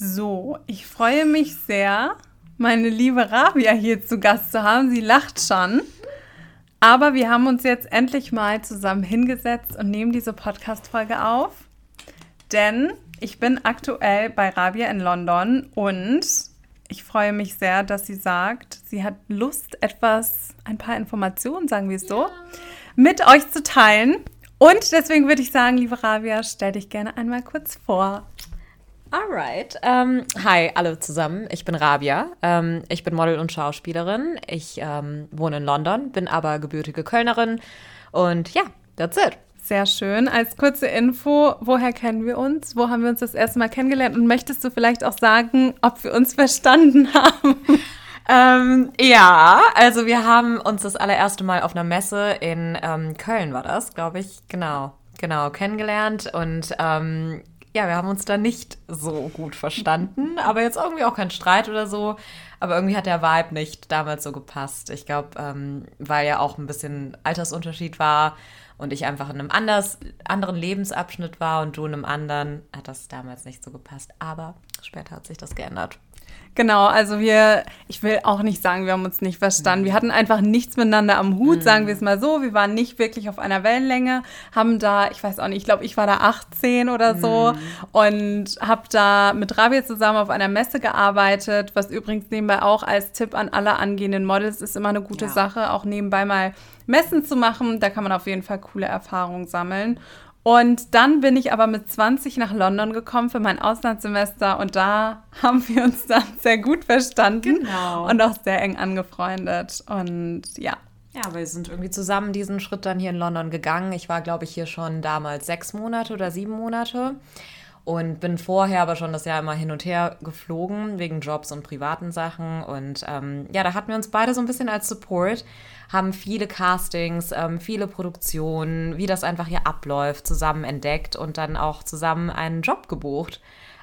So, ich freue mich sehr, meine liebe Rabia hier zu Gast zu haben. Sie lacht schon. Aber wir haben uns jetzt endlich mal zusammen hingesetzt und nehmen diese Podcast-Folge auf. Denn ich bin aktuell bei Rabia in London und ich freue mich sehr, dass sie sagt, sie hat Lust, etwas, ein paar Informationen, sagen wir es so, ja. mit euch zu teilen. Und deswegen würde ich sagen, liebe Rabia, stell dich gerne einmal kurz vor. Alright. Um, hi, alle zusammen. Ich bin Rabia. Um, ich bin Model und Schauspielerin. Ich um, wohne in London, bin aber gebürtige Kölnerin. Und ja, that's it. Sehr schön. Als kurze Info, woher kennen wir uns? Wo haben wir uns das erste Mal kennengelernt? Und möchtest du vielleicht auch sagen, ob wir uns verstanden haben? Ähm, ja, also wir haben uns das allererste Mal auf einer Messe in ähm, Köln war das, glaube ich, genau, genau, kennengelernt und ähm, ja, wir haben uns da nicht so gut verstanden, aber jetzt irgendwie auch kein Streit oder so. Aber irgendwie hat der Vibe nicht damals so gepasst. Ich glaube, ähm, weil ja auch ein bisschen Altersunterschied war und ich einfach in einem anders, anderen Lebensabschnitt war und du in einem anderen, hat das damals nicht so gepasst. Aber später hat sich das geändert. Genau, also wir, ich will auch nicht sagen, wir haben uns nicht verstanden. Wir hatten einfach nichts miteinander am Hut, sagen wir es mal so. Wir waren nicht wirklich auf einer Wellenlänge, haben da, ich weiß auch nicht, ich glaube, ich war da 18 oder so und habe da mit Rabia zusammen auf einer Messe gearbeitet, was übrigens nebenbei auch als Tipp an alle angehenden Models ist immer eine gute ja. Sache, auch nebenbei mal Messen zu machen. Da kann man auf jeden Fall coole Erfahrungen sammeln. Und dann bin ich aber mit 20 nach London gekommen für mein Auslandssemester und da haben wir uns dann sehr gut verstanden genau. und auch sehr eng angefreundet. Und ja. Ja, wir sind irgendwie zusammen diesen Schritt dann hier in London gegangen. Ich war, glaube ich, hier schon damals sechs Monate oder sieben Monate und bin vorher aber schon das Jahr immer hin und her geflogen wegen Jobs und privaten Sachen. Und ähm, ja, da hatten wir uns beide so ein bisschen als Support haben viele Castings, ähm, viele Produktionen, wie das einfach hier abläuft, zusammen entdeckt und dann auch zusammen einen Job gebucht.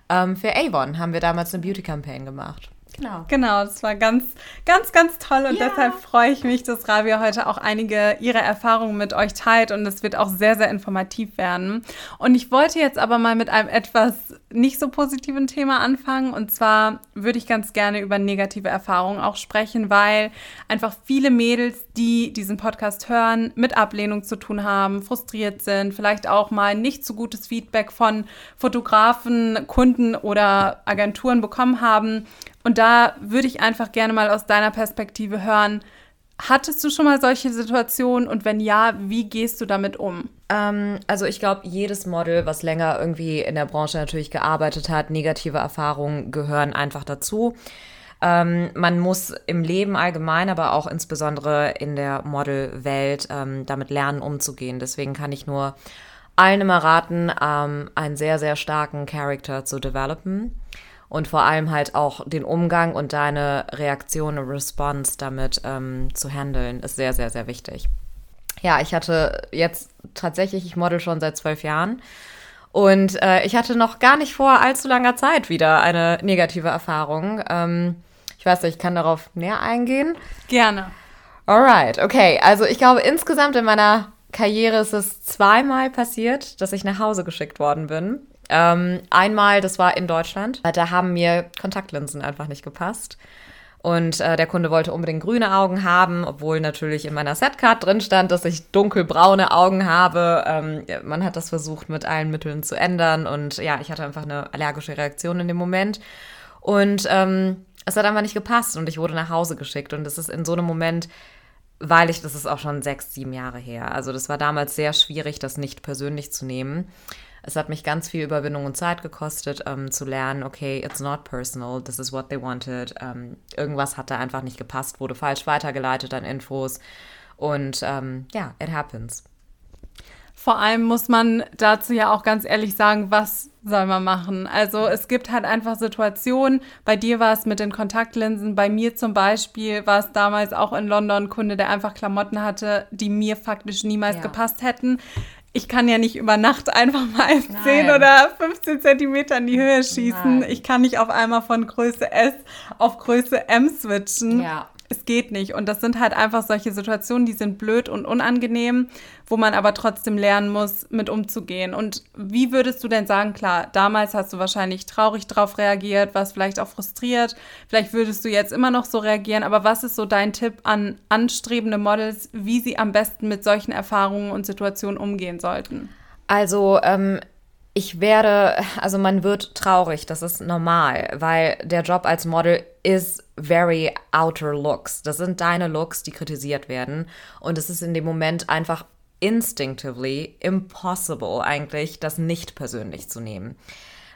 Ähm, für Avon haben wir damals eine Beauty Campaign gemacht. Genau. Genau, das war ganz, ganz, ganz toll und ja. deshalb freue ich mich, dass Rabia heute auch einige ihrer Erfahrungen mit euch teilt und es wird auch sehr, sehr informativ werden. Und ich wollte jetzt aber mal mit einem etwas nicht so positiven Thema anfangen. Und zwar würde ich ganz gerne über negative Erfahrungen auch sprechen, weil einfach viele Mädels, die diesen Podcast hören, mit Ablehnung zu tun haben, frustriert sind, vielleicht auch mal nicht so gutes Feedback von Fotografen, Kunden oder Agenturen bekommen haben. Und da würde ich einfach gerne mal aus deiner Perspektive hören, Hattest du schon mal solche Situationen? Und wenn ja, wie gehst du damit um? Ähm, also ich glaube, jedes Model, was länger irgendwie in der Branche natürlich gearbeitet hat, negative Erfahrungen gehören einfach dazu. Ähm, man muss im Leben allgemein, aber auch insbesondere in der Modelwelt ähm, damit lernen, umzugehen. Deswegen kann ich nur allen immer raten, ähm, einen sehr, sehr starken Charakter zu developen und vor allem halt auch den Umgang und deine Reaktion und Response damit ähm, zu handeln, ist sehr, sehr, sehr wichtig. Ja, ich hatte jetzt tatsächlich, ich model schon seit zwölf Jahren und äh, ich hatte noch gar nicht vor allzu langer Zeit wieder eine negative Erfahrung. Ähm, ich weiß nicht, ich kann darauf näher eingehen. Gerne. Alright, okay. Also ich glaube, insgesamt in meiner Karriere ist es zweimal passiert, dass ich nach Hause geschickt worden bin. Ähm, einmal, das war in Deutschland, da haben mir Kontaktlinsen einfach nicht gepasst. Und äh, der Kunde wollte unbedingt grüne Augen haben, obwohl natürlich in meiner Setcard drin stand, dass ich dunkelbraune Augen habe. Ähm, man hat das versucht mit allen Mitteln zu ändern und ja, ich hatte einfach eine allergische Reaktion in dem Moment. Und ähm, es hat einfach nicht gepasst und ich wurde nach Hause geschickt. Und das ist in so einem Moment, weil ich, das ist auch schon sechs, sieben Jahre her. Also das war damals sehr schwierig, das nicht persönlich zu nehmen. Es hat mich ganz viel Überwindung und Zeit gekostet, ähm, zu lernen, okay, it's not personal, this is what they wanted. Ähm, irgendwas hat da einfach nicht gepasst, wurde falsch weitergeleitet an Infos. Und ähm, ja, it happens. Vor allem muss man dazu ja auch ganz ehrlich sagen, was soll man machen? Also es gibt halt einfach Situationen, bei dir war es mit den Kontaktlinsen, bei mir zum Beispiel war es damals auch in London ein Kunde, der einfach Klamotten hatte, die mir faktisch niemals ja. gepasst hätten ich kann ja nicht über Nacht einfach mal Nein. 10 oder 15 Zentimeter in die Höhe schießen. Nein. Ich kann nicht auf einmal von Größe S auf Größe M switchen. Ja. Es geht nicht. Und das sind halt einfach solche Situationen, die sind blöd und unangenehm, wo man aber trotzdem lernen muss, mit umzugehen. Und wie würdest du denn sagen, klar, damals hast du wahrscheinlich traurig drauf reagiert, warst vielleicht auch frustriert, vielleicht würdest du jetzt immer noch so reagieren, aber was ist so dein Tipp an anstrebende Models, wie sie am besten mit solchen Erfahrungen und Situationen umgehen sollten? Also, ähm, ich werde, also man wird traurig, das ist normal, weil der Job als Model ist very outer looks. Das sind deine Looks, die kritisiert werden. Und es ist in dem Moment einfach instinctively impossible eigentlich, das nicht persönlich zu nehmen.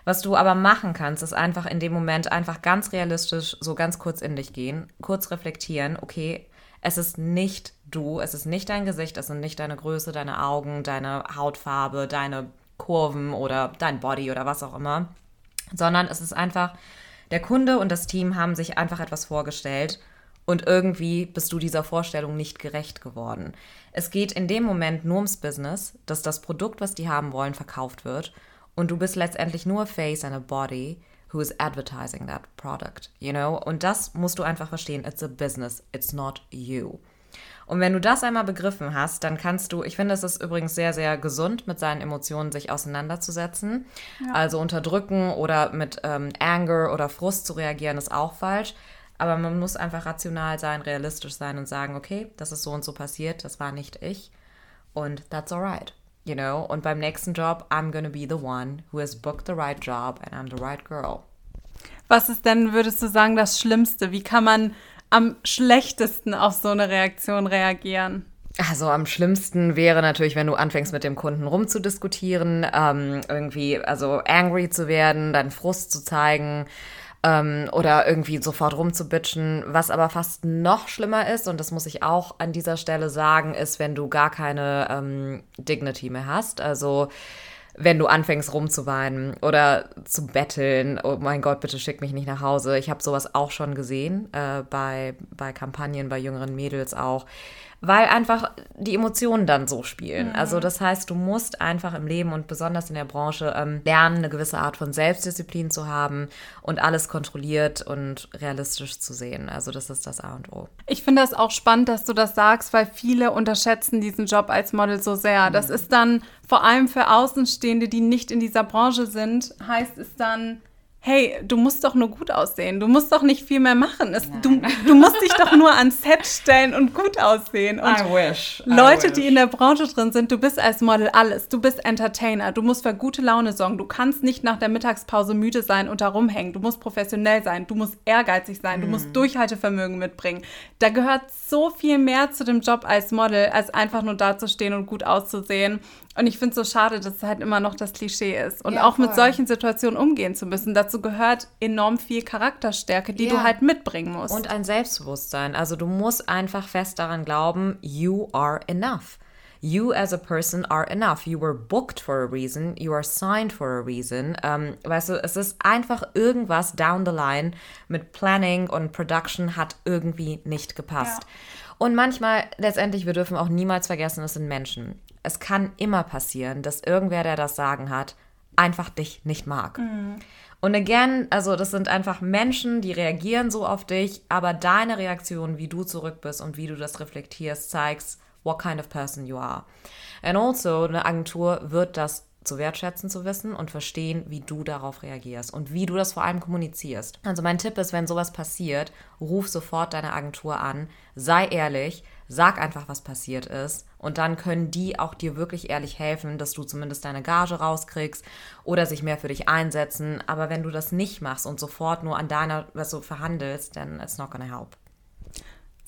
Was du aber machen kannst, ist einfach in dem Moment einfach ganz realistisch so ganz kurz in dich gehen, kurz reflektieren, okay, es ist nicht du, es ist nicht dein Gesicht, es sind nicht deine Größe, deine Augen, deine Hautfarbe, deine Kurven oder dein Body oder was auch immer, sondern es ist einfach, der Kunde und das Team haben sich einfach etwas vorgestellt und irgendwie bist du dieser Vorstellung nicht gerecht geworden. Es geht in dem Moment nur ums Business, dass das Produkt, was die haben wollen, verkauft wird und du bist letztendlich nur a face and a body who is advertising that product, you know? Und das musst du einfach verstehen. It's a business, it's not you. Und wenn du das einmal begriffen hast, dann kannst du, ich finde, es ist übrigens sehr, sehr gesund, mit seinen Emotionen sich auseinanderzusetzen. Ja. Also unterdrücken oder mit ähm, Anger oder Frust zu reagieren, ist auch falsch. Aber man muss einfach rational sein, realistisch sein und sagen, okay, das ist so und so passiert, das war nicht ich. Und that's alright. You know, und beim nächsten Job, I'm gonna be the one who has booked the right job and I'm the right girl. Was ist denn, würdest du sagen, das Schlimmste? Wie kann man am schlechtesten auf so eine Reaktion reagieren? Also am schlimmsten wäre natürlich, wenn du anfängst mit dem Kunden rumzudiskutieren, ähm, irgendwie also angry zu werden, deinen Frust zu zeigen ähm, oder irgendwie sofort rumzubitchen. Was aber fast noch schlimmer ist, und das muss ich auch an dieser Stelle sagen, ist, wenn du gar keine ähm, Dignity mehr hast. Also wenn du anfängst rumzuweinen oder zu betteln, oh mein Gott, bitte schick mich nicht nach Hause. Ich habe sowas auch schon gesehen äh, bei, bei Kampagnen, bei jüngeren Mädels auch weil einfach die Emotionen dann so spielen. Mhm. Also das heißt, du musst einfach im Leben und besonders in der Branche ähm, lernen, eine gewisse Art von Selbstdisziplin zu haben und alles kontrolliert und realistisch zu sehen. Also das ist das A und O. Ich finde das auch spannend, dass du das sagst, weil viele unterschätzen diesen Job als Model so sehr. Das mhm. ist dann vor allem für Außenstehende, die nicht in dieser Branche sind, heißt es dann, hey, du musst doch nur gut aussehen. Du musst doch nicht viel mehr machen. Es, du, du, musst dich doch nur ans Set stellen und gut aussehen. Und I wish. I Leute, wish. die in der Branche drin sind, du bist als Model alles. Du bist Entertainer. Du musst für gute Laune sorgen. Du kannst nicht nach der Mittagspause müde sein und da rumhängen. Du musst professionell sein. Du musst ehrgeizig sein. Du musst mhm. Durchhaltevermögen mitbringen. Da gehört so viel mehr zu dem Job als Model, als einfach nur dazustehen und gut auszusehen. Und ich finde es so schade, dass es halt immer noch das Klischee ist. Und ja, auch voll. mit solchen Situationen umgehen zu müssen. Dazu gehört enorm viel Charakterstärke, die ja. du halt mitbringen musst. Und ein Selbstbewusstsein. Also du musst einfach fest daran glauben, you are enough. You as a person are enough. You were booked for a reason. You are signed for a reason. Ähm, weißt du, es ist einfach irgendwas down the line mit Planning und Production hat irgendwie nicht gepasst. Ja. Und manchmal, letztendlich, wir dürfen auch niemals vergessen, es sind Menschen es kann immer passieren, dass irgendwer, der das Sagen hat, einfach dich nicht mag. Mhm. Und again, also das sind einfach Menschen, die reagieren so auf dich, aber deine Reaktion, wie du zurück bist und wie du das reflektierst, zeigst, what kind of person you are. And also, eine Agentur wird das zu wertschätzen zu wissen und verstehen, wie du darauf reagierst und wie du das vor allem kommunizierst. Also mein Tipp ist, wenn sowas passiert, ruf sofort deine Agentur an, sei ehrlich, sag einfach, was passiert ist und dann können die auch dir wirklich ehrlich helfen, dass du zumindest deine Gage rauskriegst oder sich mehr für dich einsetzen. Aber wenn du das nicht machst und sofort nur an deiner, was du verhandelst, dann it's not gonna help.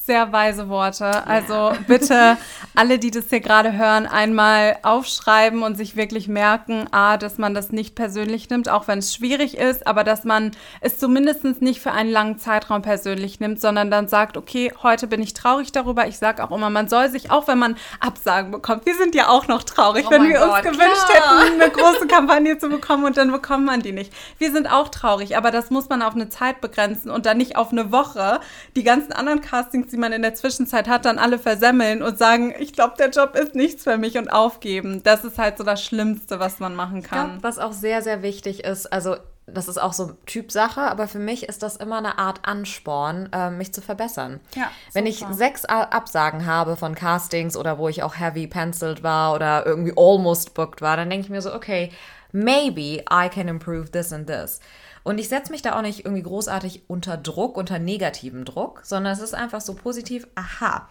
Sehr weise Worte. Also bitte alle, die das hier gerade hören, einmal aufschreiben und sich wirklich merken, a, dass man das nicht persönlich nimmt, auch wenn es schwierig ist, aber dass man es zumindest nicht für einen langen Zeitraum persönlich nimmt, sondern dann sagt, okay, heute bin ich traurig darüber. Ich sage auch immer, man soll sich, auch wenn man Absagen bekommt, wir sind ja auch noch traurig, oh wenn wir Gott, uns gewünscht klar. hätten, eine große Kampagne zu bekommen und dann bekommt man die nicht. Wir sind auch traurig, aber das muss man auf eine Zeit begrenzen und dann nicht auf eine Woche. Die ganzen anderen Castings die man in der Zwischenzeit hat, dann alle versemmeln und sagen, ich glaube, der Job ist nichts für mich und aufgeben. Das ist halt so das Schlimmste, was man machen kann. Glaub, was auch sehr, sehr wichtig ist, also das ist auch so Typsache, aber für mich ist das immer eine Art Ansporn, äh, mich zu verbessern. Ja, Wenn ich sechs Absagen habe von Castings oder wo ich auch heavy penciled war oder irgendwie almost booked war, dann denke ich mir so, okay, maybe I can improve this and this. Und ich setze mich da auch nicht irgendwie großartig unter Druck, unter negativem Druck, sondern es ist einfach so positiv, aha,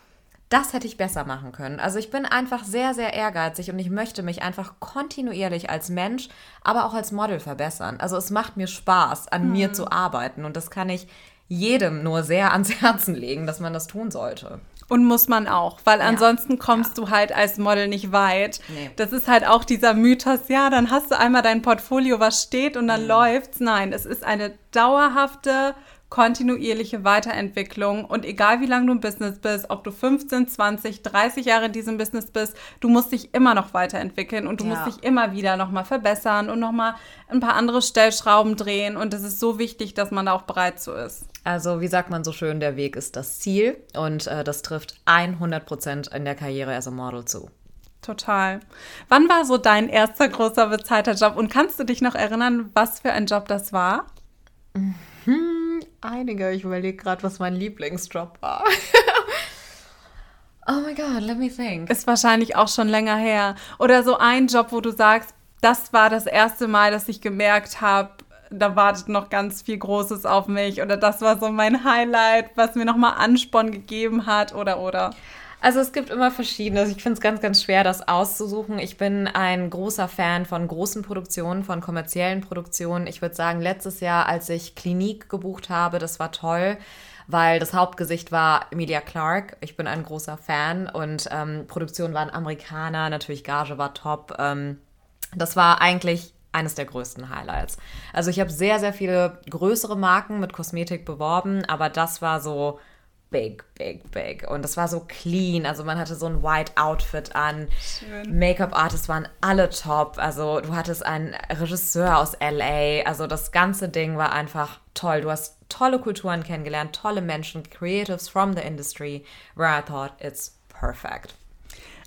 das hätte ich besser machen können. Also ich bin einfach sehr, sehr ehrgeizig und ich möchte mich einfach kontinuierlich als Mensch, aber auch als Model verbessern. Also es macht mir Spaß, an mir zu arbeiten und das kann ich jedem nur sehr ans Herzen legen, dass man das tun sollte. Und muss man auch, weil ansonsten kommst du halt als Model nicht weit. Nee. Das ist halt auch dieser Mythos, ja, dann hast du einmal dein Portfolio, was steht und Mhm. dann läuft's. Nein, es ist eine dauerhafte, kontinuierliche Weiterentwicklung und egal wie lange du im Business bist, ob du 15, 20, 30 Jahre in diesem Business bist, du musst dich immer noch weiterentwickeln und du Ja. musst dich immer wieder nochmal verbessern und nochmal ein paar andere Stellschrauben drehen und es ist so wichtig, dass man da auch bereit zu ist. Also wie sagt man so schön, der Weg ist das Ziel und äh, das trifft 100% in der Karriere als a Model zu. Total. Wann war so dein erster großer bezahlter Job und kannst du dich noch erinnern, was für ein Job das war? Einige, ich überlege gerade, was mein Lieblingsjob war. oh my God, let me think. Ist wahrscheinlich auch schon länger her. Oder so ein Job, wo du sagst, das war das erste Mal, dass ich gemerkt habe, da wartet noch ganz viel Großes auf mich. Oder das war so mein Highlight, was mir nochmal Ansporn gegeben hat. Oder, oder. Also es gibt immer verschiedene. Ich finde es ganz, ganz schwer, das auszusuchen. Ich bin ein großer Fan von großen Produktionen, von kommerziellen Produktionen. Ich würde sagen, letztes Jahr, als ich Klinik gebucht habe, das war toll, weil das Hauptgesicht war Emilia Clarke. Ich bin ein großer Fan und ähm, Produktionen waren Amerikaner, natürlich Gage war top. Ähm, das war eigentlich eines der größten Highlights. Also ich habe sehr, sehr viele größere Marken mit Kosmetik beworben, aber das war so big, big, big. Und das war so clean. Also man hatte so ein White Outfit an. Make-up-Artists waren alle top. Also du hattest einen Regisseur aus LA. Also das ganze Ding war einfach toll. Du hast tolle Kulturen kennengelernt, tolle Menschen, Creatives from the industry, where I thought it's perfect.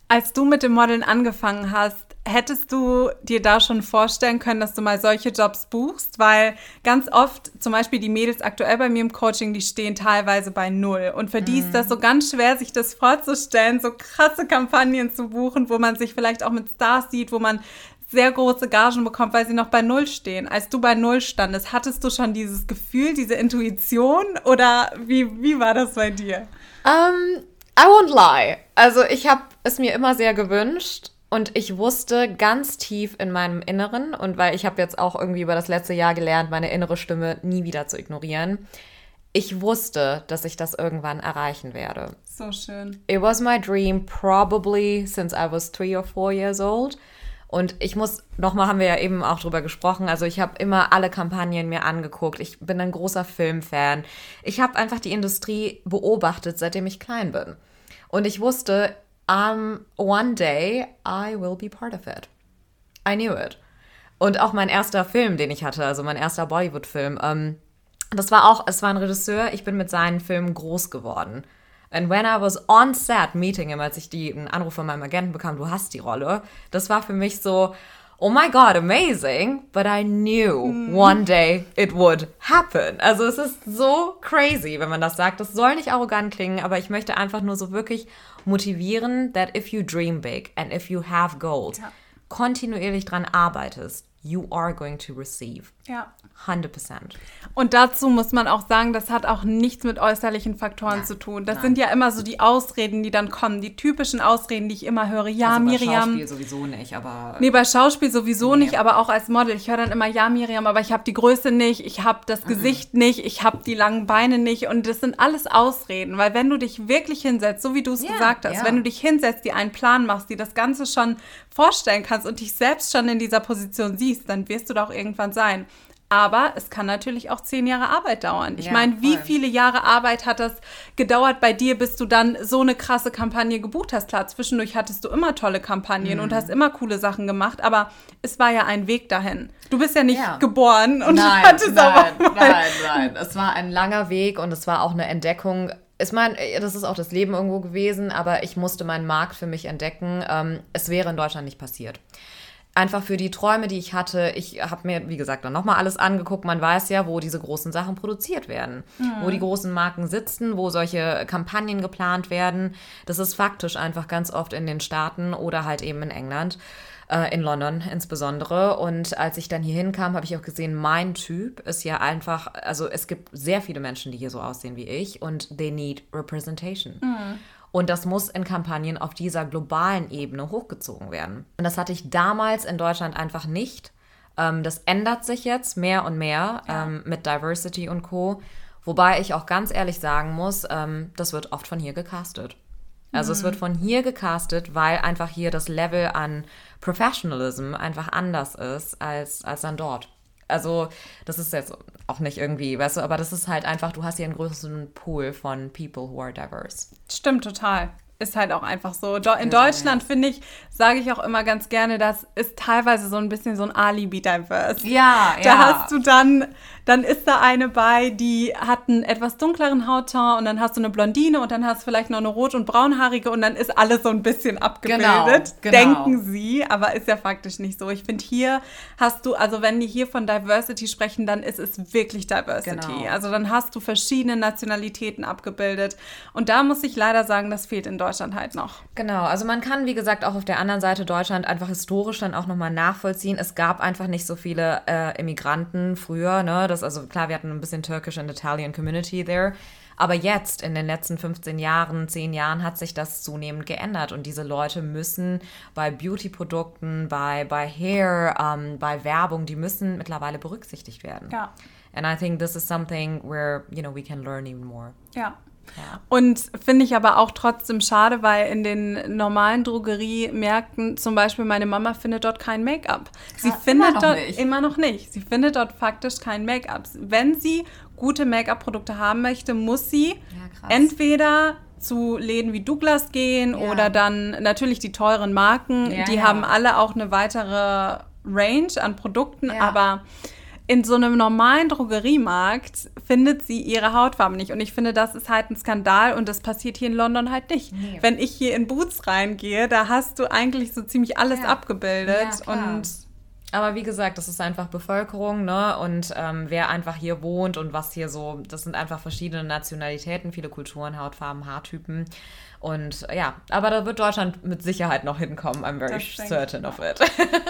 Als du mit dem Modeln angefangen hast, hättest du dir da schon vorstellen können, dass du mal solche Jobs buchst? Weil ganz oft, zum Beispiel die Mädels aktuell bei mir im Coaching, die stehen teilweise bei Null. Und für die ist das so ganz schwer, sich das vorzustellen, so krasse Kampagnen zu buchen, wo man sich vielleicht auch mit Stars sieht, wo man sehr große Gagen bekommt, weil sie noch bei Null stehen. Als du bei Null standest, hattest du schon dieses Gefühl, diese Intuition oder wie, wie war das bei dir? Um, I won't lie. Also ich habe es mir immer sehr gewünscht und ich wusste ganz tief in meinem Inneren und weil ich habe jetzt auch irgendwie über das letzte Jahr gelernt, meine innere Stimme nie wieder zu ignorieren. Ich wusste, dass ich das irgendwann erreichen werde. So schön. It was my dream probably since I was three or four years old. Und ich muss, nochmal haben wir ja eben auch drüber gesprochen, also ich habe immer alle Kampagnen mir angeguckt. Ich bin ein großer Filmfan. Ich habe einfach die Industrie beobachtet, seitdem ich klein bin. Und ich wusste, um, one day I will be part of it. I knew it. Und auch mein erster Film, den ich hatte, also mein erster Bollywood-Film, ähm, das war auch, es war ein Regisseur, ich bin mit seinen Filmen groß geworden. And when I was on set meeting him, als ich die, einen Anruf von meinem Agenten bekam, du hast die Rolle, das war für mich so, oh my god, amazing, but I knew one day it would happen. Also es ist so crazy, wenn man das sagt. Das soll nicht arrogant klingen, aber ich möchte einfach nur so wirklich motivieren, that if you dream big and if you have goals, Ja. kontinuierlich dran arbeitest, you are going to receive. Ja. 100%. Und dazu muss man auch sagen, das hat auch nichts mit äußerlichen Faktoren zu tun. Das sind ja immer so die Ausreden, die dann kommen, die typischen Ausreden, die ich immer höre. Ja, Also bei Miriam. Schauspiel sowieso nicht, aber Nee, bei Schauspiel sowieso Nee. nicht, aber auch als Model. Ich höre dann immer, ja, Miriam, aber ich habe die Größe nicht, ich habe das Gesicht nicht, ich habe die langen Beine nicht. Und das sind alles Ausreden, weil wenn du dich wirklich hinsetzt, so wie du es Ja, gesagt hast, ja. wenn du dich hinsetzt, dir einen Plan machst, die das Ganze schon vorstellen kannst und dich selbst schon in dieser Position siehst, dann wirst du da auch irgendwann sein. Aber es kann natürlich auch zehn Jahre Arbeit dauern. Ich Ja, meine, wie voll. viele Jahre Arbeit hat das gedauert bei dir, bis du dann so eine krasse Kampagne gebucht hast? Klar, zwischendurch hattest du immer tolle Kampagnen Mhm. und hast immer coole Sachen gemacht, aber es war ja ein Weg dahin. Du bist ja nicht Ja. geboren und nein, hattest nein, aber mal nein, nein. Es war ein langer Weg und es war auch eine Entdeckung. Ich meine, das ist auch das Leben irgendwo gewesen, aber ich musste meinen Markt für mich entdecken. Ähm, es wäre in Deutschland nicht passiert. Einfach für die Träume, die ich hatte. Ich habe mir, wie gesagt, dann nochmal alles angeguckt. Man weiß ja, wo diese großen Sachen produziert werden, mhm. wo die großen Marken sitzen, wo solche Kampagnen geplant werden. Das ist faktisch einfach ganz oft in den Staaten oder halt eben in England, äh, in London insbesondere. Und als ich dann hier hinkam, habe ich auch gesehen, mein Typ ist ja einfach, also es gibt sehr viele Menschen, die hier so aussehen wie ich und they need representation. Mhm. Und das muss in Kampagnen auf dieser globalen Ebene hochgezogen werden. Und das hatte ich damals in Deutschland einfach nicht. Ähm, das ändert sich jetzt mehr und mehr ja. ähm, mit Diversity und Co. Wobei ich auch ganz ehrlich sagen muss, ähm, das wird oft von hier gecastet. Also mhm. es wird von hier gecastet, weil einfach hier das Level an Professionalism einfach anders ist als, als dann dort. Also, das ist jetzt auch nicht irgendwie, weißt du, aber das ist halt einfach, du hast hier einen größeren Pool von people who are diverse. Stimmt total ist halt auch einfach so. In Deutschland, finde ich, sage ich auch immer ganz gerne, das ist teilweise so ein bisschen so ein Alibi-Diverse. Ja, ja. Da hast du dann, dann ist da eine bei, die hat einen etwas dunkleren Hautton und dann hast du eine Blondine und dann hast du vielleicht noch eine rot- und braunhaarige und dann ist alles so ein bisschen abgebildet. Genau, genau. Denken sie, aber ist ja faktisch nicht so. Ich finde, hier hast du, also wenn die hier von Diversity sprechen, dann ist es wirklich Diversity. Genau. Also dann hast du verschiedene Nationalitäten abgebildet. Und da muss ich leider sagen, das fehlt in Deutschland halt noch. Genau, also man kann, wie gesagt, auch auf der anderen Seite Deutschland einfach historisch dann auch nochmal nachvollziehen. Es gab einfach nicht so viele äh, Immigranten früher, ne? Das, also klar, wir hatten ein bisschen Turkish and Italian Community there. Aber jetzt, in den letzten 15 Jahren, 10 Jahren, hat sich das zunehmend geändert. Und diese Leute müssen bei Beauty-Produkten, bei, bei Hair, ähm, bei Werbung, die müssen mittlerweile berücksichtigt werden. Ja. And I think this is something where, you know, we can learn even more. Ja. Ja. Und finde ich aber auch trotzdem schade, weil in den normalen Drogeriemärkten, zum Beispiel meine Mama findet dort kein Make-up. Sie ja, findet immer dort nicht. immer noch nicht. Sie findet dort faktisch kein Make-up. Wenn sie gute Make-up-Produkte haben möchte, muss sie ja, entweder zu Läden wie Douglas gehen oder dann natürlich die teuren Marken. die haben alle auch eine weitere Range an Produkten, aber in so einem normalen Drogeriemarkt findet sie ihre Hautfarbe nicht. Und ich finde, das ist halt ein Skandal und das passiert hier in London halt nicht. Nee. Wenn ich hier in Boots reingehe, da hast du eigentlich so ziemlich alles ja. abgebildet. Ja, und aber wie gesagt, das ist einfach Bevölkerung, ne? Und ähm, wer einfach hier wohnt und was hier so, das sind einfach verschiedene Nationalitäten, viele Kulturen, Hautfarben, Haartypen. Und ja, aber da wird Deutschland mit Sicherheit noch hinkommen. I'm very certain of it.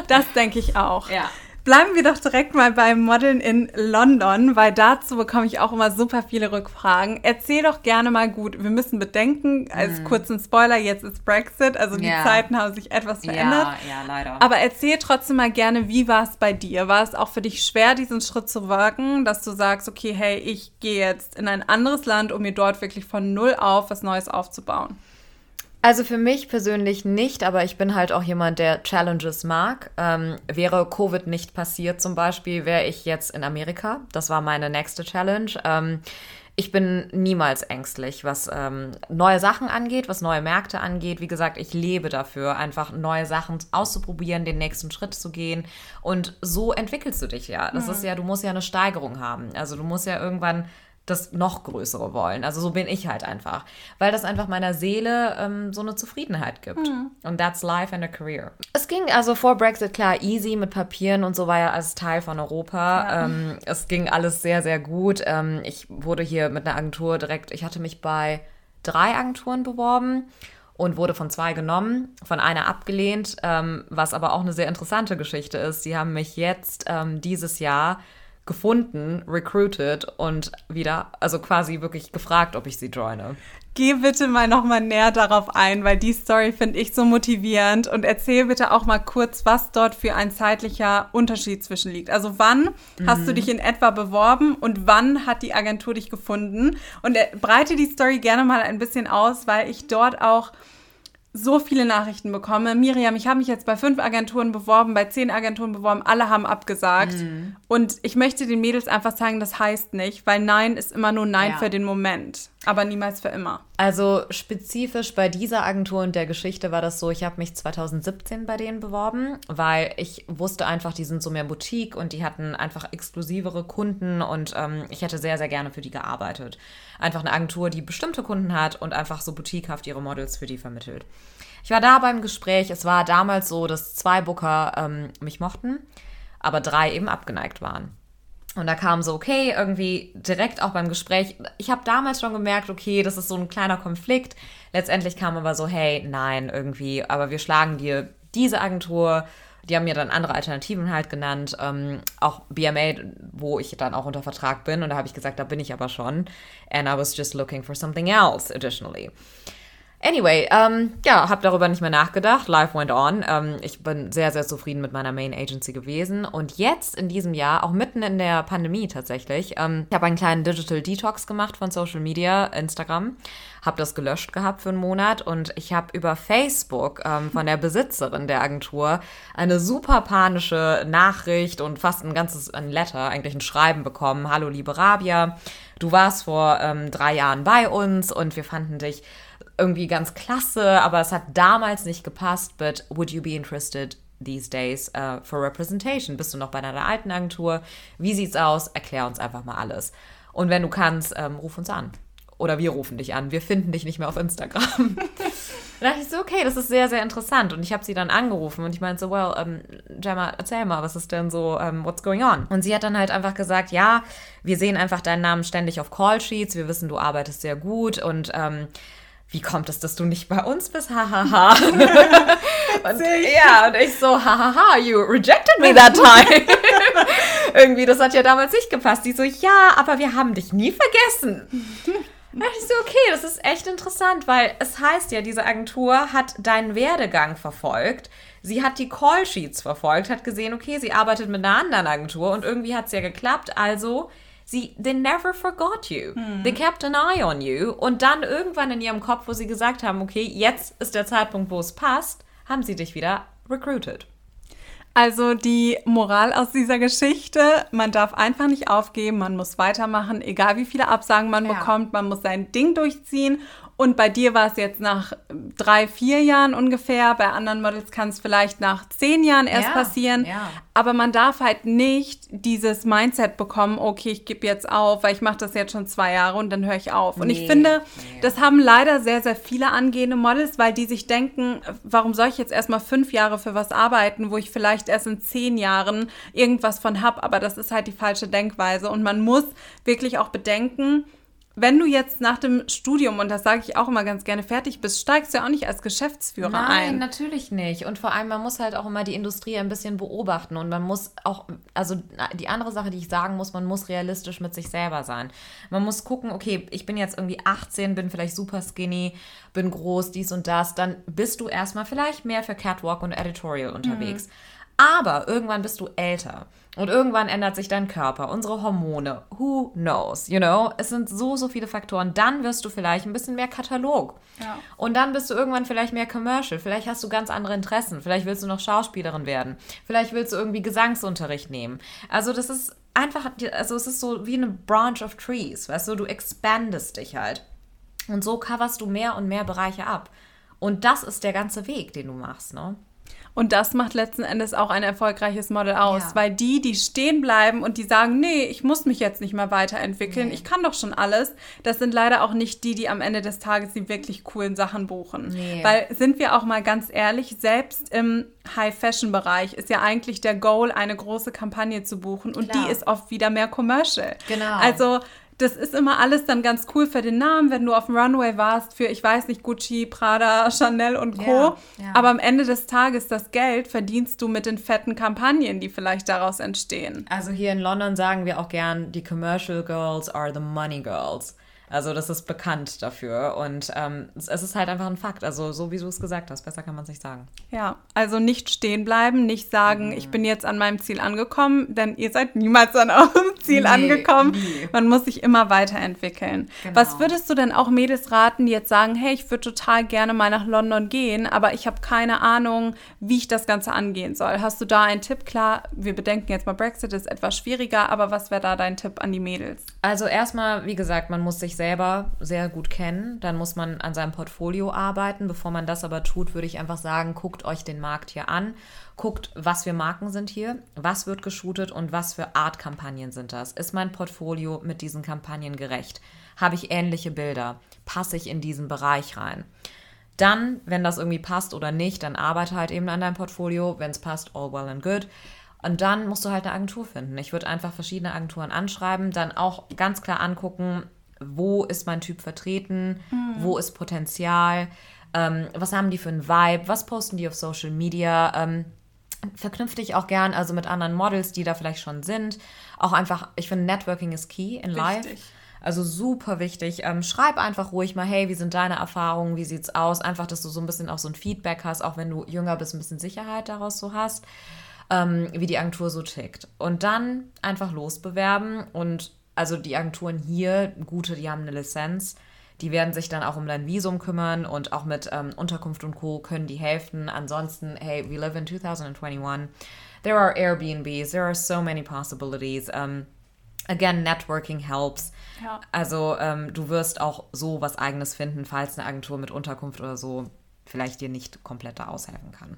Das denke ich auch. Ja. Bleiben wir doch direkt mal beim Modeln in London, weil dazu bekomme ich auch immer super viele Rückfragen. Erzähl doch gerne mal gut. Wir müssen bedenken, als mm. kurzen Spoiler, jetzt ist Brexit, also die ja. Zeiten haben sich etwas verändert. Ja, ja, leider. Aber erzähl trotzdem mal gerne, wie war es bei dir? War es auch für dich schwer, diesen Schritt zu wagen, dass du sagst, okay, hey, ich gehe jetzt in ein anderes Land, um mir dort wirklich von Null auf was Neues aufzubauen? Also für mich persönlich nicht, aber ich bin halt auch jemand, der Challenges mag. Ähm, wäre Covid nicht passiert zum Beispiel, wäre ich jetzt in Amerika. Das war meine nächste Challenge. Ähm, ich bin niemals ängstlich, was ähm, neue Sachen angeht, was neue Märkte angeht. Wie gesagt, ich lebe dafür, einfach neue Sachen auszuprobieren, den nächsten Schritt zu gehen. Und so entwickelst du dich ja. Das mhm. ist ja, du musst ja eine Steigerung haben. Also du musst ja irgendwann das noch Größere wollen. Also so bin ich halt einfach. Weil das einfach meiner Seele ähm, so eine Zufriedenheit gibt. Mhm. Und that's life and a career. Es ging also vor Brexit klar easy mit Papieren und so war ja als Teil von Europa. Ja. Ähm, es ging alles sehr, sehr gut. Ähm, ich wurde hier mit einer Agentur direkt, ich hatte mich bei drei Agenturen beworben und wurde von zwei genommen, von einer abgelehnt, ähm, was aber auch eine sehr interessante Geschichte ist. Die haben mich jetzt ähm, dieses Jahr gefunden, recruited und wieder, also quasi wirklich gefragt, ob ich sie joine. Geh bitte mal nochmal näher darauf ein, weil die Story finde ich so motivierend und erzähl bitte auch mal kurz, was dort für ein zeitlicher Unterschied zwischen liegt. Also wann mhm. hast du mhm. dich in etwa beworben und wann hat die Agentur dich gefunden? Und äh, breite die Story gerne mal ein bisschen aus, weil ich dort auch so viele Nachrichten bekomme. Miriam, ich habe mich jetzt bei fünf Agenturen beworben, bei zehn Agenturen beworben, alle haben abgesagt. Mhm. Und ich möchte den Mädels einfach sagen, das heißt nicht, weil Nein ist immer nur Nein ja. für den Moment. Aber niemals für immer. Also spezifisch bei dieser Agentur und der Geschichte war das so, ich habe mich 2017 bei denen beworben, weil ich wusste einfach, die sind so mehr Boutique und die hatten einfach exklusivere Kunden und ähm, ich hätte sehr, sehr gerne für die gearbeitet. Einfach eine Agentur, die bestimmte Kunden hat und einfach so boutiquehaft ihre Models für die vermittelt. Ich war da beim Gespräch. Es war damals so, dass zwei Booker ähm, mich mochten, aber drei eben abgeneigt waren. Und da kam so, okay, irgendwie direkt auch beim Gespräch. Ich habe damals schon gemerkt, okay, das ist so ein kleiner Konflikt. Letztendlich kam aber so, hey, nein, irgendwie, aber wir schlagen dir diese Agentur. Die haben mir dann andere Alternativen halt genannt. Ähm, auch BMA, wo ich dann auch unter Vertrag bin. Und da habe ich gesagt, da bin ich aber schon. And I was just looking for something else additionally. Anyway, ähm, ja, habe darüber nicht mehr nachgedacht. Life went on. Ähm, ich bin sehr, sehr zufrieden mit meiner Main Agency gewesen. Und jetzt in diesem Jahr, auch mitten in der Pandemie tatsächlich, ähm, ich habe einen kleinen Digital Detox gemacht von Social Media, Instagram. Habe das gelöscht gehabt für einen Monat und ich habe über Facebook ähm, von der Besitzerin der Agentur eine super panische Nachricht und fast ein ganzes ein Letter, eigentlich ein Schreiben bekommen. Hallo liebe Rabia, du warst vor ähm, drei Jahren bei uns und wir fanden dich irgendwie ganz klasse, aber es hat damals nicht gepasst. But would you be interested these days uh, for representation? Bist du noch bei deiner alten Agentur? Wie sieht's aus? Erklär uns einfach mal alles. Und wenn du kannst, ähm, ruf uns an. Oder wir rufen dich an. Wir finden dich nicht mehr auf Instagram. da dachte ich so, okay, das ist sehr, sehr interessant. Und ich habe sie dann angerufen und ich meinte so, well, um, Gemma, erzähl mal, was ist denn so, um, what's going on? Und sie hat dann halt einfach gesagt, ja, wir sehen einfach deinen Namen ständig auf Callsheets. Wir wissen, du arbeitest sehr gut und ähm, wie kommt es, dass du nicht bei uns bist? Hahaha. und, ja, und ich so, hahaha, you rejected me that time. Irgendwie, das hat ja damals nicht gepasst. Die so, ja, aber wir haben dich nie vergessen. Dachte ich so, okay, das ist echt interessant, weil es heißt ja, diese Agentur hat deinen Werdegang verfolgt. Sie hat die Callsheets verfolgt, hat gesehen, okay, sie arbeitet mit einer anderen Agentur und irgendwie hat es ja geklappt. Also Sie, they never forgot you. Hm. They kept an eye on you. Und dann irgendwann in ihrem Kopf, wo sie gesagt haben, okay, jetzt ist der Zeitpunkt, wo es passt, haben sie dich wieder recruited. Also die Moral aus dieser Geschichte, man darf einfach nicht aufgeben, man muss weitermachen, egal wie viele Absagen man ja. bekommt, man muss sein Ding durchziehen und bei dir war es jetzt nach drei, vier Jahren ungefähr. Bei anderen Models kann es vielleicht nach zehn Jahren erst ja, passieren. Ja. Aber man darf halt nicht dieses Mindset bekommen, okay, ich gebe jetzt auf, weil ich mache das jetzt schon zwei Jahre und dann höre ich auf. Und nee, ich finde, nee. das haben leider sehr, sehr viele angehende Models, weil die sich denken, warum soll ich jetzt erstmal fünf Jahre für was arbeiten, wo ich vielleicht erst in zehn Jahren irgendwas von habe. Aber das ist halt die falsche Denkweise. Und man muss wirklich auch bedenken, wenn du jetzt nach dem Studium, und das sage ich auch immer ganz gerne, fertig bist, steigst du ja auch nicht als Geschäftsführer Nein, ein. Nein, natürlich nicht. Und vor allem, man muss halt auch immer die Industrie ein bisschen beobachten. Und man muss auch, also die andere Sache, die ich sagen muss, man muss realistisch mit sich selber sein. Man muss gucken, okay, ich bin jetzt irgendwie 18, bin vielleicht super skinny, bin groß, dies und das. Dann bist du erstmal vielleicht mehr für Catwalk und Editorial unterwegs. Mhm. Aber irgendwann bist du älter. Und irgendwann ändert sich dein Körper, unsere Hormone. Who knows? You know? Es sind so, so viele Faktoren. Dann wirst du vielleicht ein bisschen mehr Katalog. Ja. Und dann bist du irgendwann vielleicht mehr Commercial. Vielleicht hast du ganz andere Interessen. Vielleicht willst du noch Schauspielerin werden. Vielleicht willst du irgendwie Gesangsunterricht nehmen. Also, das ist einfach, also, es ist so wie eine Branch of Trees. Weißt du, du expandest dich halt. Und so coverst du mehr und mehr Bereiche ab. Und das ist der ganze Weg, den du machst, ne? Und das macht letzten Endes auch ein erfolgreiches Model aus, ja. weil die, die stehen bleiben und die sagen, nee, ich muss mich jetzt nicht mehr weiterentwickeln, nee. ich kann doch schon alles, das sind leider auch nicht die, die am Ende des Tages die wirklich coolen Sachen buchen. Nee. Weil, sind wir auch mal ganz ehrlich, selbst im High-Fashion-Bereich ist ja eigentlich der Goal, eine große Kampagne zu buchen und Klar. die ist oft wieder mehr Commercial. Genau. Also das ist immer alles dann ganz cool für den Namen, wenn du auf dem Runway warst für, ich weiß nicht, Gucci, Prada, Chanel und Co. Ja, ja. Aber am Ende des Tages, das Geld verdienst du mit den fetten Kampagnen, die vielleicht daraus entstehen. Also hier in London sagen wir auch gern, die Commercial Girls are the Money Girls. Also das ist bekannt dafür und ähm, es ist halt einfach ein Fakt. Also so wie du es gesagt hast, besser kann man es nicht sagen. Ja, also nicht stehen bleiben, nicht sagen, mhm. ich bin jetzt an meinem Ziel angekommen, denn ihr seid niemals an eurem Ziel nee, angekommen. Nie. Man muss sich immer weiterentwickeln. Genau. Was würdest du denn auch Mädels raten, die jetzt sagen, hey, ich würde total gerne mal nach London gehen, aber ich habe keine Ahnung, wie ich das Ganze angehen soll. Hast du da einen Tipp? Klar, wir bedenken jetzt mal, Brexit ist etwas schwieriger, aber was wäre da dein Tipp an die Mädels? Also erstmal, wie gesagt, man muss sich sich selber sehr gut kennen. Dann muss man an seinem Portfolio arbeiten. Bevor man das aber tut, würde ich einfach sagen, guckt euch den Markt hier an. Guckt, was für Marken sind hier, was wird geshootet und was für Art-Kampagnen sind das. Ist mein Portfolio mit diesen Kampagnen gerecht? Habe ich ähnliche Bilder? Passe ich in diesen Bereich rein? Dann, wenn das irgendwie passt oder nicht, dann arbeite halt eben an deinem Portfolio. Wenn es passt, all well and good. Und dann musst du halt eine Agentur finden. Ich würde einfach verschiedene Agenturen anschreiben, dann auch ganz klar angucken, wo ist mein Typ vertreten, mhm. wo ist Potenzial, ähm, was haben die für einen Vibe, was posten die auf Social Media. Ähm, verknüpfe dich auch gern also mit anderen Models, die da vielleicht schon sind. Auch einfach, ich finde, Networking ist key in life. Also super wichtig. Ähm, schreib einfach ruhig mal, hey, wie sind deine Erfahrungen, wie sieht's aus? Einfach, dass du so ein bisschen auch so ein Feedback hast, auch wenn du jünger bist, ein bisschen Sicherheit daraus so hast ähm, wie die Agentur so tickt. Und dann einfach losbewerben und also die Agenturen hier, gute, die haben eine Lizenz, die werden sich dann auch um dein Visum kümmern und auch mit ähm, Unterkunft und Co. können die helfen. Ansonsten, hey, we live in 2021. There are Airbnbs, there are so many possibilities. Um, again, networking helps. Ja. Also ähm, du wirst auch so was eigenes finden, falls eine Agentur mit Unterkunft oder so vielleicht dir nicht komplett da aushelfen kann.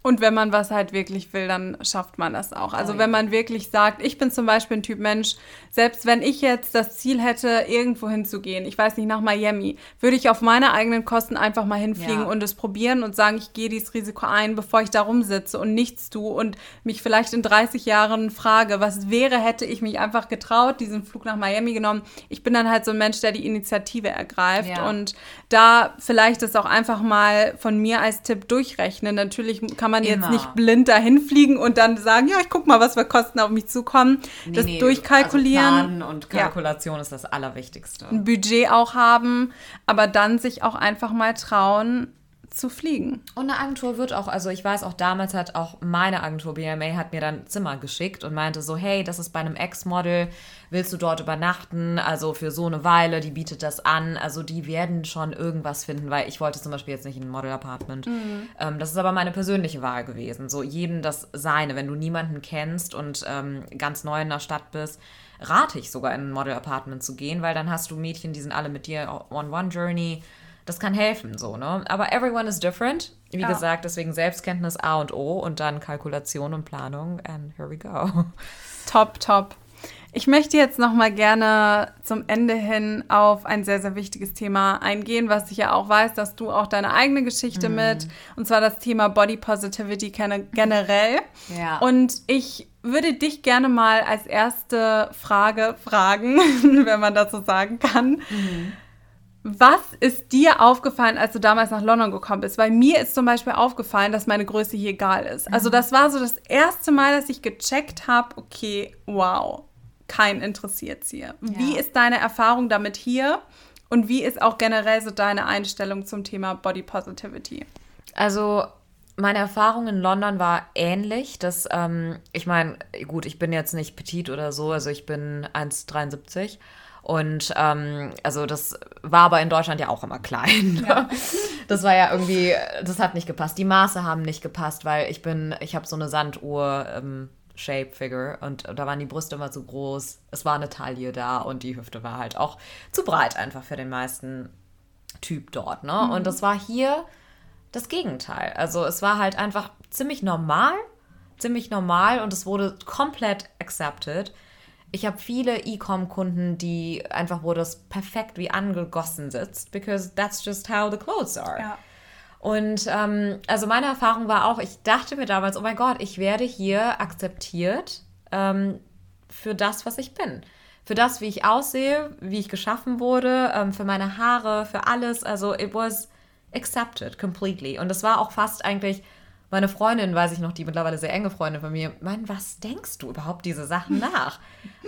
Und wenn man was halt wirklich will, dann schafft man das auch. Also oh, wenn man wirklich sagt, ich bin zum Beispiel ein Typ Mensch, selbst wenn ich jetzt das Ziel hätte, irgendwo hinzugehen, ich weiß nicht, nach Miami, würde ich auf meine eigenen Kosten einfach mal hinfliegen ja. und es probieren und sagen, ich gehe dieses Risiko ein, bevor ich da rumsitze und nichts tue und mich vielleicht in 30 Jahren frage, was wäre, hätte ich mich einfach getraut, diesen Flug nach Miami genommen. Ich bin dann halt so ein Mensch, der die Initiative ergreift ja. und da vielleicht das auch einfach mal von mir als Tipp durchrechnen. Natürlich kann kann man Immer. jetzt nicht blind dahin fliegen und dann sagen, ja, ich guck mal, was für Kosten auf mich zukommen. Nee, das nee, durchkalkulieren. Also Planen und Kalkulation ja. ist das Allerwichtigste. Ein Budget auch haben, aber dann sich auch einfach mal trauen, zu fliegen. Und eine Agentur wird auch, also ich weiß auch damals hat auch meine Agentur BMA hat mir dann Zimmer geschickt und meinte so, hey, das ist bei einem Ex-Model, willst du dort übernachten? Also für so eine Weile, die bietet das an. Also die werden schon irgendwas finden, weil ich wollte zum Beispiel jetzt nicht in ein Model-Apartment. Mhm. Ähm, das ist aber meine persönliche Wahl gewesen. So jedem das seine. Wenn du niemanden kennst und ähm, ganz neu in der Stadt bist, rate ich sogar in ein Model-Apartment zu gehen, weil dann hast du Mädchen, die sind alle mit dir on-one-Journey das kann helfen, so, ne? Aber everyone is different. Wie ja. gesagt, deswegen Selbstkenntnis A und O und dann Kalkulation und Planung. And here we go. Top, top. Ich möchte jetzt noch mal gerne zum Ende hin auf ein sehr, sehr wichtiges Thema eingehen, was ich ja auch weiß, dass du auch deine eigene Geschichte mm. mit, und zwar das Thema Body Positivity generell. Ja. Und ich würde dich gerne mal als erste Frage fragen, wenn man das so sagen kann. Mhm was ist dir aufgefallen, als du damals nach London gekommen bist? Weil mir ist zum Beispiel aufgefallen, dass meine Größe hier egal ist. Also das war so das erste Mal, dass ich gecheckt habe, okay, wow, kein interessiert hier. Ja. Wie ist deine Erfahrung damit hier? Und wie ist auch generell so deine Einstellung zum Thema Body Positivity? Also meine Erfahrung in London war ähnlich. Dass, ähm, ich meine, gut, ich bin jetzt nicht petit oder so, also ich bin 1,73 und ähm, also das war aber in Deutschland ja auch immer klein. Ja. Das war ja irgendwie, das hat nicht gepasst. Die Maße haben nicht gepasst, weil ich bin, ich habe so eine Sanduhr. Ähm, Shape Figure und da waren die Brüste immer zu groß. Es war eine Taille da und die Hüfte war halt auch zu breit einfach für den meisten Typ dort. Ne? Mhm. Und das war hier das Gegenteil. Also es war halt einfach ziemlich normal, ziemlich normal und es wurde komplett accepted. Ich habe viele E-Com-Kunden, die einfach, wo das perfekt wie angegossen sitzt, because that's just how the clothes are. Ja. Und ähm, also meine Erfahrung war auch, ich dachte mir damals, oh mein Gott, ich werde hier akzeptiert ähm, für das, was ich bin. Für das, wie ich aussehe, wie ich geschaffen wurde, ähm, für meine Haare, für alles. Also it was accepted completely. Und es war auch fast eigentlich meine Freundin, weiß ich noch, die mittlerweile sehr enge Freundin von mir, Mann, was denkst du überhaupt diese Sachen nach?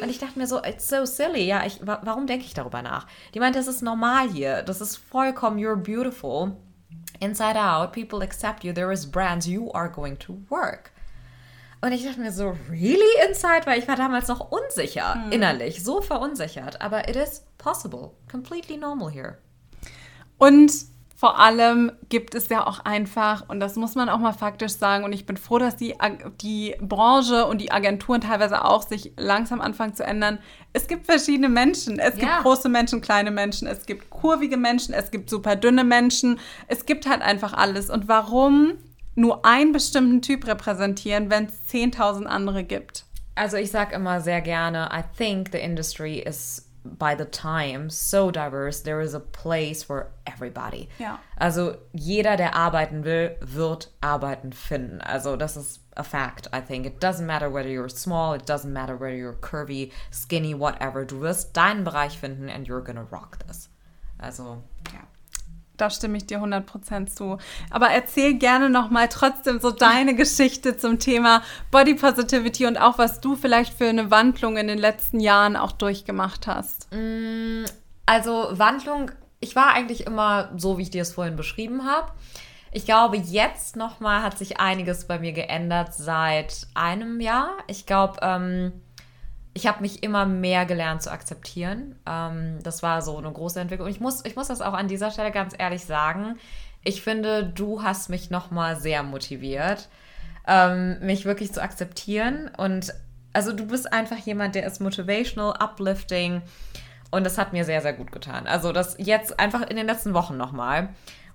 Und ich dachte mir so, it's so silly. Ja, ich, warum denke ich darüber nach? Die meinte, das ist normal hier. Das ist vollkommen, you're beautiful. Inside out, people accept you. There is brands, you are going to work. Und ich dachte mir so, really inside? Weil ich war damals noch unsicher, hm. innerlich, so verunsichert. Aber it is possible. Completely normal here. Und vor allem gibt es ja auch einfach, und das muss man auch mal faktisch sagen, und ich bin froh, dass die, die Branche und die Agenturen teilweise auch sich langsam anfangen zu ändern. Es gibt verschiedene Menschen. Es ja. gibt große Menschen, kleine Menschen, es gibt kurvige Menschen, es gibt super dünne Menschen. Es gibt halt einfach alles. Und warum nur einen bestimmten Typ repräsentieren, wenn es 10.000 andere gibt? Also ich sage immer sehr gerne, I think the industry is by the time so diverse, there is a place for everybody. Ja. Also jeder, der arbeiten will, wird Arbeiten finden. Also das ist a fact, I think. It doesn't matter whether you're small, it doesn't matter whether you're curvy, skinny, whatever. Du wirst deinen Bereich finden and you're gonna rock this. Also, ja. Da stimme ich dir 100% zu. Aber erzähl gerne nochmal trotzdem so deine Geschichte zum Thema Body Positivity und auch, was du vielleicht für eine Wandlung in den letzten Jahren auch durchgemacht hast. Mm, also Wandlung, ich war eigentlich immer so, wie ich dir es vorhin beschrieben habe. Ich glaube, jetzt nochmal hat sich einiges bei mir geändert seit einem Jahr. Ich glaube, ähm, ich habe mich immer mehr gelernt zu akzeptieren. Ähm, das war so eine große Entwicklung. Ich muss, ich muss das auch an dieser Stelle ganz ehrlich sagen. Ich finde, du hast mich nochmal sehr motiviert, ähm, mich wirklich zu akzeptieren. Und also du bist einfach jemand, der ist motivational, uplifting. Und das hat mir sehr, sehr gut getan. Also das jetzt einfach in den letzten Wochen nochmal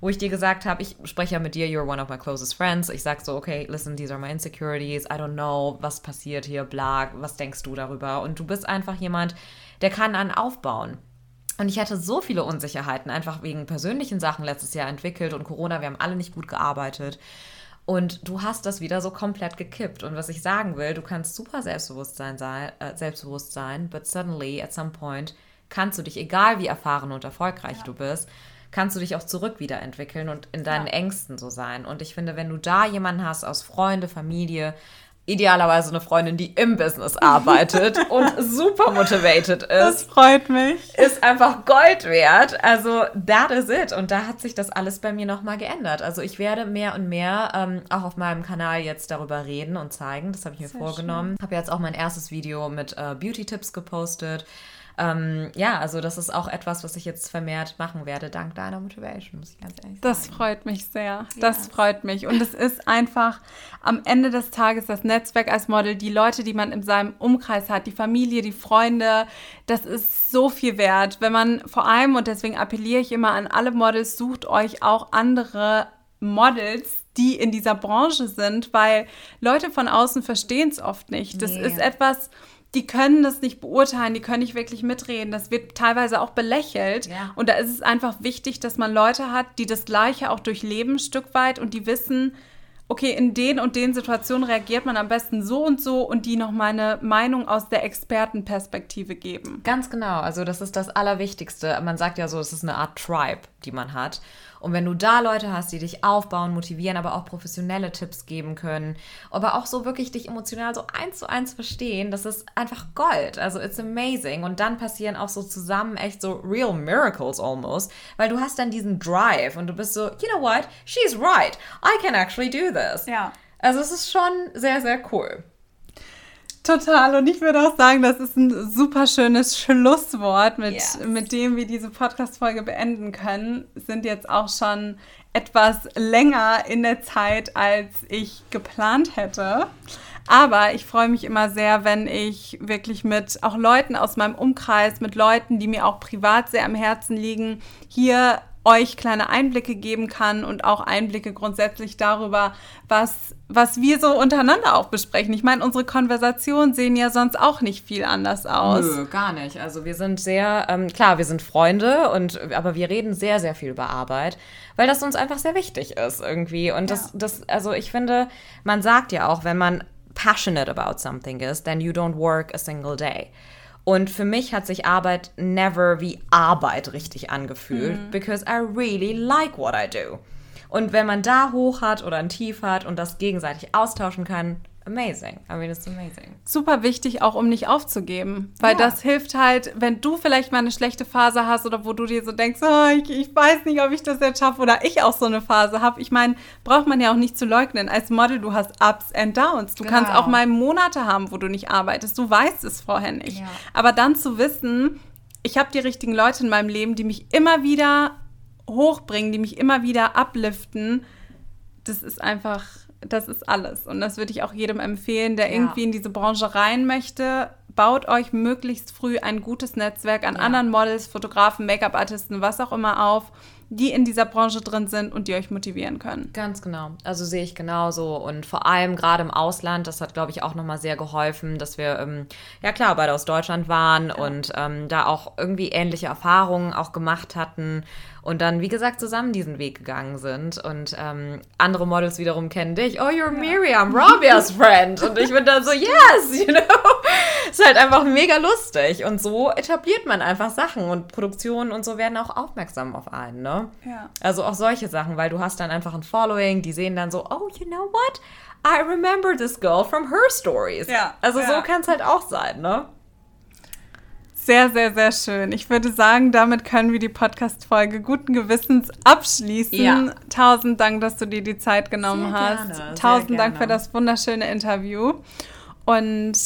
wo ich dir gesagt habe, ich spreche ja mit dir, you're one of my closest friends. Ich sag so, okay, listen, these are my insecurities. I don't know, was passiert hier, bla, was denkst du darüber? Und du bist einfach jemand, der kann einen aufbauen. Und ich hatte so viele Unsicherheiten, einfach wegen persönlichen Sachen letztes Jahr entwickelt und Corona, wir haben alle nicht gut gearbeitet. Und du hast das wieder so komplett gekippt. Und was ich sagen will, du kannst super Selbstbewusstsein sein, äh, selbstbewusst sein, but suddenly at some point kannst du dich, egal wie erfahren und erfolgreich ja. du bist, kannst du dich auch zurück wiederentwickeln und in deinen ja. Ängsten so sein. Und ich finde, wenn du da jemanden hast aus Freunde, Familie, idealerweise eine Freundin, die im Business arbeitet und super motivated ist. Das freut mich. Ist einfach Gold wert. Also, that is it. Und da hat sich das alles bei mir nochmal geändert. Also, ich werde mehr und mehr ähm, auch auf meinem Kanal jetzt darüber reden und zeigen. Das habe ich mir Sehr vorgenommen. Habe jetzt auch mein erstes Video mit äh, Beauty-Tipps gepostet. Ähm, ja, also das ist auch etwas, was ich jetzt vermehrt machen werde, dank deiner Motivation, muss ich ganz ehrlich sagen. Das freut mich sehr. Das yes. freut mich. Und es ist einfach am Ende des Tages das Netzwerk als Model, die Leute, die man in seinem Umkreis hat, die Familie, die Freunde, das ist so viel wert. Wenn man vor allem, und deswegen appelliere ich immer an alle Models, sucht euch auch andere Models, die in dieser Branche sind, weil Leute von außen verstehen es oft nicht. Das nee. ist etwas, die können das nicht beurteilen, die können nicht wirklich mitreden. Das wird teilweise auch belächelt. Ja. Und da ist es einfach wichtig, dass man Leute hat, die das Gleiche auch durchleben, ein Stück weit und die wissen, okay, in den und den Situationen reagiert man am besten so und so und die noch meine Meinung aus der Expertenperspektive geben. Ganz genau. Also, das ist das Allerwichtigste. Man sagt ja so, es ist eine Art Tribe, die man hat. Und wenn du da Leute hast, die dich aufbauen, motivieren, aber auch professionelle Tipps geben können, aber auch so wirklich dich emotional so eins zu eins verstehen, das ist einfach Gold. Also it's amazing. Und dann passieren auch so zusammen echt so real miracles almost, weil du hast dann diesen Drive und du bist so, you know what, she's right. I can actually do this. Ja. Also es ist schon sehr, sehr cool. Total. Und ich würde auch sagen, das ist ein super schönes Schlusswort, mit, yes. mit dem wir diese Podcast-Folge beenden können. Sind jetzt auch schon etwas länger in der Zeit, als ich geplant hätte. Aber ich freue mich immer sehr, wenn ich wirklich mit auch Leuten aus meinem Umkreis, mit Leuten, die mir auch privat sehr am Herzen liegen, hier euch kleine Einblicke geben kann und auch Einblicke grundsätzlich darüber, was, was wir so untereinander auch besprechen. Ich meine, unsere Konversationen sehen ja sonst auch nicht viel anders aus. Nö, gar nicht. Also wir sind sehr, ähm, klar, wir sind Freunde, und, aber wir reden sehr, sehr viel über Arbeit, weil das uns einfach sehr wichtig ist irgendwie. Und das, ja. das, also ich finde, man sagt ja auch, wenn man passionate about something is, then you don't work a single day. Und für mich hat sich Arbeit never wie Arbeit richtig angefühlt, mhm. because I really like what I do. Und wenn man da hoch hat oder ein Tief hat und das gegenseitig austauschen kann, amazing. I mean, it's amazing. Super wichtig, auch um nicht aufzugeben. Weil ja. das hilft halt, wenn du vielleicht mal eine schlechte Phase hast oder wo du dir so denkst, oh, ich, ich weiß nicht, ob ich das jetzt schaffe oder ich auch so eine Phase habe. Ich meine, braucht man ja auch nicht zu leugnen. Als Model, du hast Ups and Downs. Du genau. kannst auch mal Monate haben, wo du nicht arbeitest. Du weißt es vorher nicht. Ja. Aber dann zu wissen, ich habe die richtigen Leute in meinem Leben, die mich immer wieder hochbringen, die mich immer wieder upliften, das ist einfach, das ist alles. Und das würde ich auch jedem empfehlen, der ja. irgendwie in diese Branche rein möchte. Baut euch möglichst früh ein gutes Netzwerk an ja. anderen Models, Fotografen, Make-up-Artisten, was auch immer auf die in dieser Branche drin sind und die euch motivieren können. Ganz genau. Also sehe ich genauso. Und vor allem gerade im Ausland, das hat, glaube ich, auch nochmal sehr geholfen, dass wir, ähm, ja klar, beide aus Deutschland waren ja. und ähm, da auch irgendwie ähnliche Erfahrungen auch gemacht hatten und dann, wie gesagt, zusammen diesen Weg gegangen sind. Und ähm, andere Models wiederum kennen dich. Oh, you're Miriam, Rabia's friend. Und ich bin dann so, yes, you know. Ist halt einfach mega lustig. Und so etabliert man einfach Sachen und Produktionen und so werden auch aufmerksam auf einen, ne? Ja. Also auch solche Sachen, weil du hast dann einfach ein Following, die sehen dann so, oh, you know what? I remember this girl from her stories. Ja. Also ja. so kann es halt auch sein, ne? Sehr, sehr, sehr schön. Ich würde sagen, damit können wir die Podcast-Folge guten Gewissens abschließen. Ja. Tausend Dank, dass du dir die Zeit genommen sehr hast. Gerne, Tausend Dank für das wunderschöne Interview. Und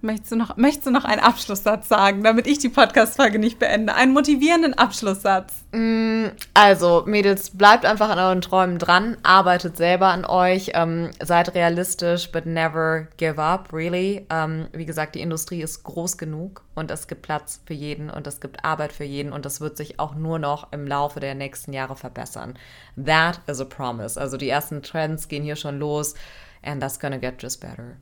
Möchtest du, noch, möchtest du noch einen Abschlusssatz sagen, damit ich die Podcast-Folge nicht beende? Einen motivierenden Abschlusssatz. Mm, also, Mädels, bleibt einfach an euren Träumen dran, arbeitet selber an euch, ähm, seid realistisch, but never give up, really. Ähm, wie gesagt, die Industrie ist groß genug und es gibt Platz für jeden und es gibt Arbeit für jeden und das wird sich auch nur noch im Laufe der nächsten Jahre verbessern. That is a promise. Also, die ersten Trends gehen hier schon los and that's gonna get just better.